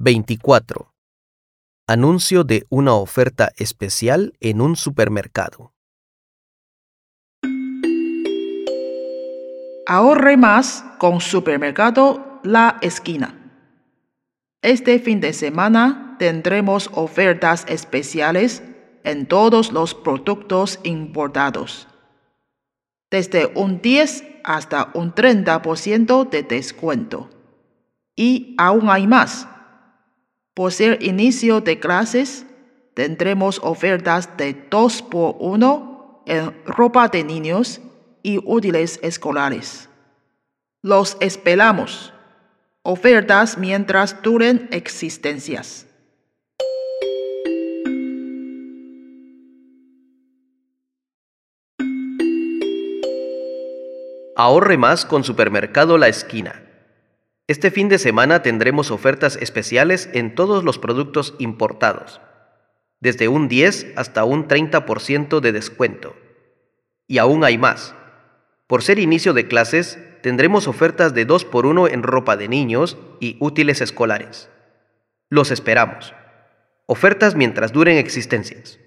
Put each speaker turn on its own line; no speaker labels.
24. Anuncio de una oferta especial en un supermercado.
Ahorre más con Supermercado La Esquina. Este fin de semana tendremos ofertas especiales en todos los productos importados. Desde un 10 hasta un 30% de descuento. Y aún hay más. Por ser inicio de clases, tendremos ofertas de 2 por 1 en ropa de niños y útiles escolares. Los esperamos. Ofertas mientras duren existencias.
Ahorre más con Supermercado La Esquina. Este fin de semana tendremos ofertas especiales en todos los productos importados, desde un 10 hasta un 30% de descuento. Y aún hay más. Por ser inicio de clases, tendremos ofertas de 2 por 1 en ropa de niños y útiles escolares. Los esperamos. Ofertas mientras duren existencias.